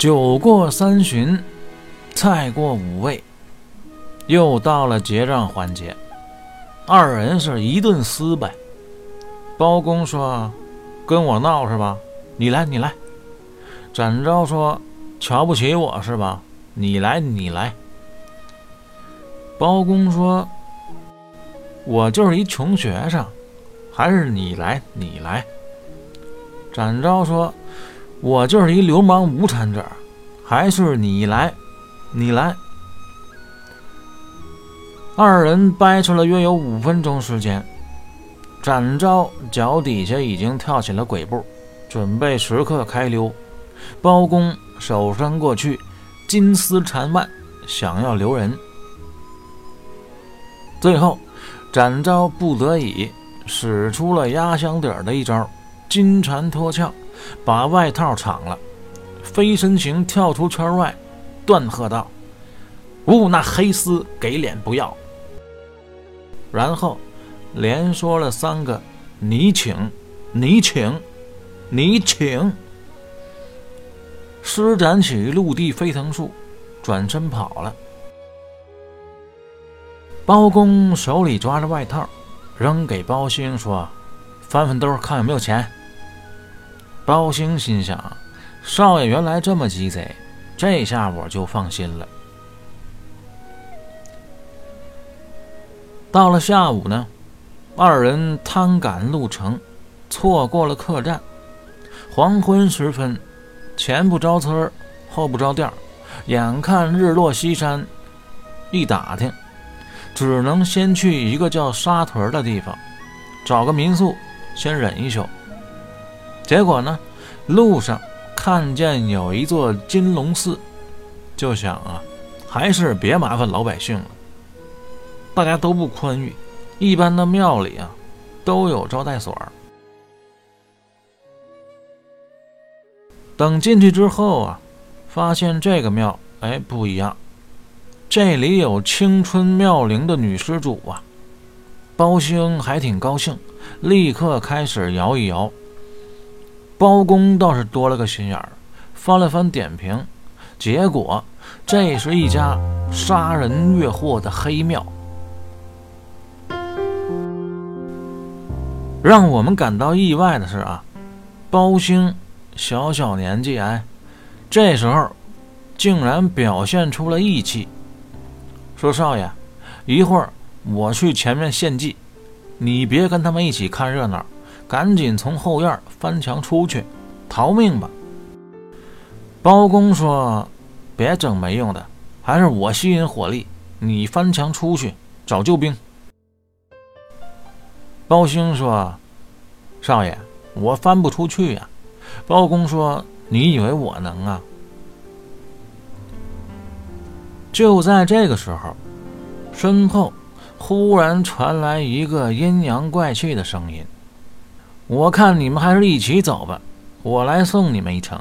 酒过三巡，菜过五味，又到了结账环节。二人是一顿撕呗。包公说：“跟我闹是吧？你来，你来。”展昭说：“瞧不起我是吧？你来，你来。”包公说：“我就是一穷学生，还是你来，你来。”展昭说：“我就是一流氓无产者，还是你来，你来。”二人掰扯了约有五分钟时间，展昭脚底下已经跳起了鬼步，准备时刻开溜。包公手伸过去，金丝缠腕，想要留人。最后，展昭不得已使出了压箱底儿的一招——金蝉脱壳，把外套敞了，飞身形跳出圈外，断喝道：“吾那黑丝给脸不要！”然后连说了三个：“你请，你请，你请。”施展起陆地飞腾术，转身跑了。包公手里抓着外套，扔给包兴说：“翻翻兜，看有没有钱。”包兴心想：“少爷原来这么鸡贼，这下我就放心了。”到了下午呢，二人贪赶路程，错过了客栈。黄昏时分，前不着村后不着店眼看日落西山，一打听。只能先去一个叫沙屯的地方，找个民宿先忍一宿。结果呢，路上看见有一座金龙寺，就想啊，还是别麻烦老百姓了。大家都不宽裕，一般的庙里啊，都有招待所。等进去之后啊，发现这个庙哎不一样。这里有青春妙龄的女施主啊，包兴还挺高兴，立刻开始摇一摇。包公倒是多了个心眼儿，翻了翻点评，结果这是一家杀人越货的黑庙。让我们感到意外的是啊，包兴小小年纪哎，这时候竟然表现出了义气。说少爷，一会儿我去前面献祭，你别跟他们一起看热闹，赶紧从后院翻墙出去，逃命吧。包公说：“别整没用的，还是我吸引火力，你翻墙出去找救兵。”包兴说：“少爷，我翻不出去呀。”包公说：“你以为我能啊？”就在这个时候，身后忽然传来一个阴阳怪气的声音：“我看你们还是一起走吧，我来送你们一程。”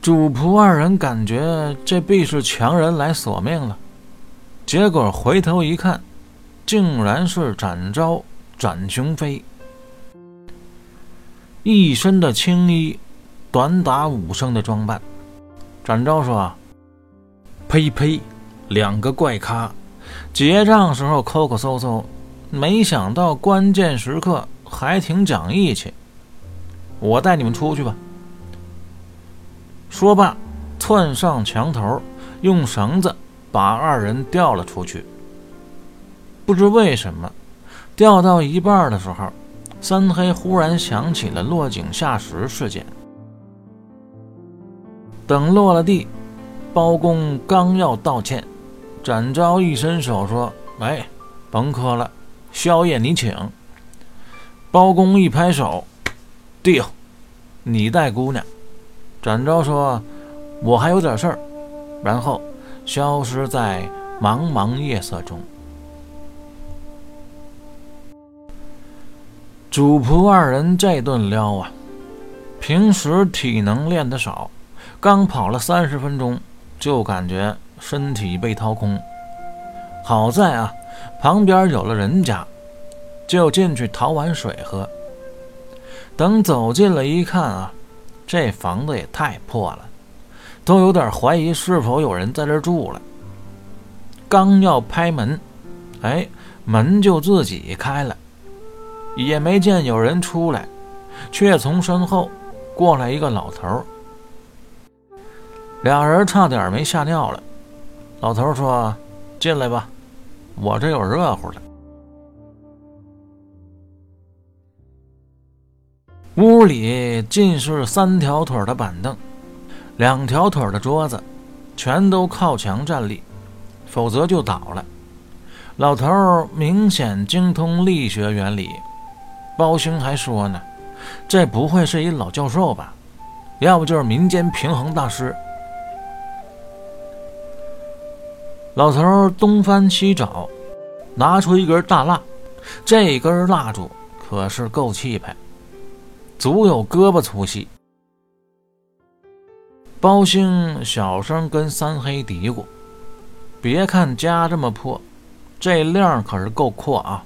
主仆二人感觉这必是强人来索命了，结果回头一看，竟然是展昭、展雄飞，一身的青衣，短打武生的装扮。展昭说：“呸呸，两个怪咖，结账时候抠抠搜搜，没想到关键时刻还挺讲义气。我带你们出去吧。”说罢，窜上墙头，用绳子把二人吊了出去。不知为什么，吊到一半的时候，三黑忽然想起了落井下石事件。等落了地，包公刚要道歉，展昭一伸手说：“哎，甭磕了，宵夜你请。”包公一拍手：“丢，你带姑娘。”展昭说：“我还有点事儿。”然后消失在茫茫夜色中。主仆二人这顿撩啊，平时体能练得少。刚跑了三十分钟，就感觉身体被掏空。好在啊，旁边有了人家，就进去讨碗水喝。等走近了一看啊，这房子也太破了，都有点怀疑是否有人在这住了。刚要拍门，哎，门就自己开了，也没见有人出来，却从身后过来一个老头。俩人差点没吓尿了。老头说：“进来吧，我这有热乎的。”屋里尽是三条腿的板凳，两条腿的桌子，全都靠墙站立，否则就倒了。老头明显精通力学原理，包兴还说呢：“这不会是一老教授吧？要不就是民间平衡大师。”老头东翻西找，拿出一根大蜡，这根蜡烛可是够气派，足有胳膊粗细。包兴小声跟三黑嘀咕：“别看家这么破，这量可是够阔啊！”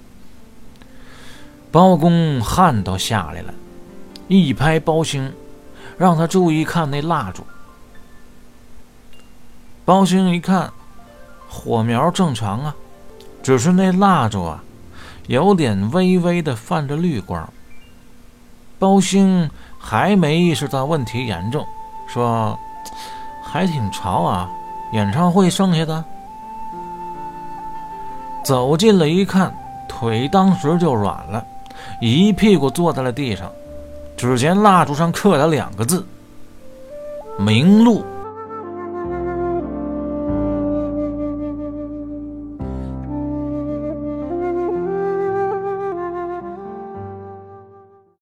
包公汗都下来了，一拍包兴，让他注意看那蜡烛。包兴一看。火苗正常啊，只是那蜡烛啊，有点微微的泛着绿光。包兴还没意识到问题严重，说：“还挺潮啊，演唱会剩下的。”走近了一看，腿当时就软了，一屁股坐在了地上。只见蜡烛上刻了两个字：“明路。”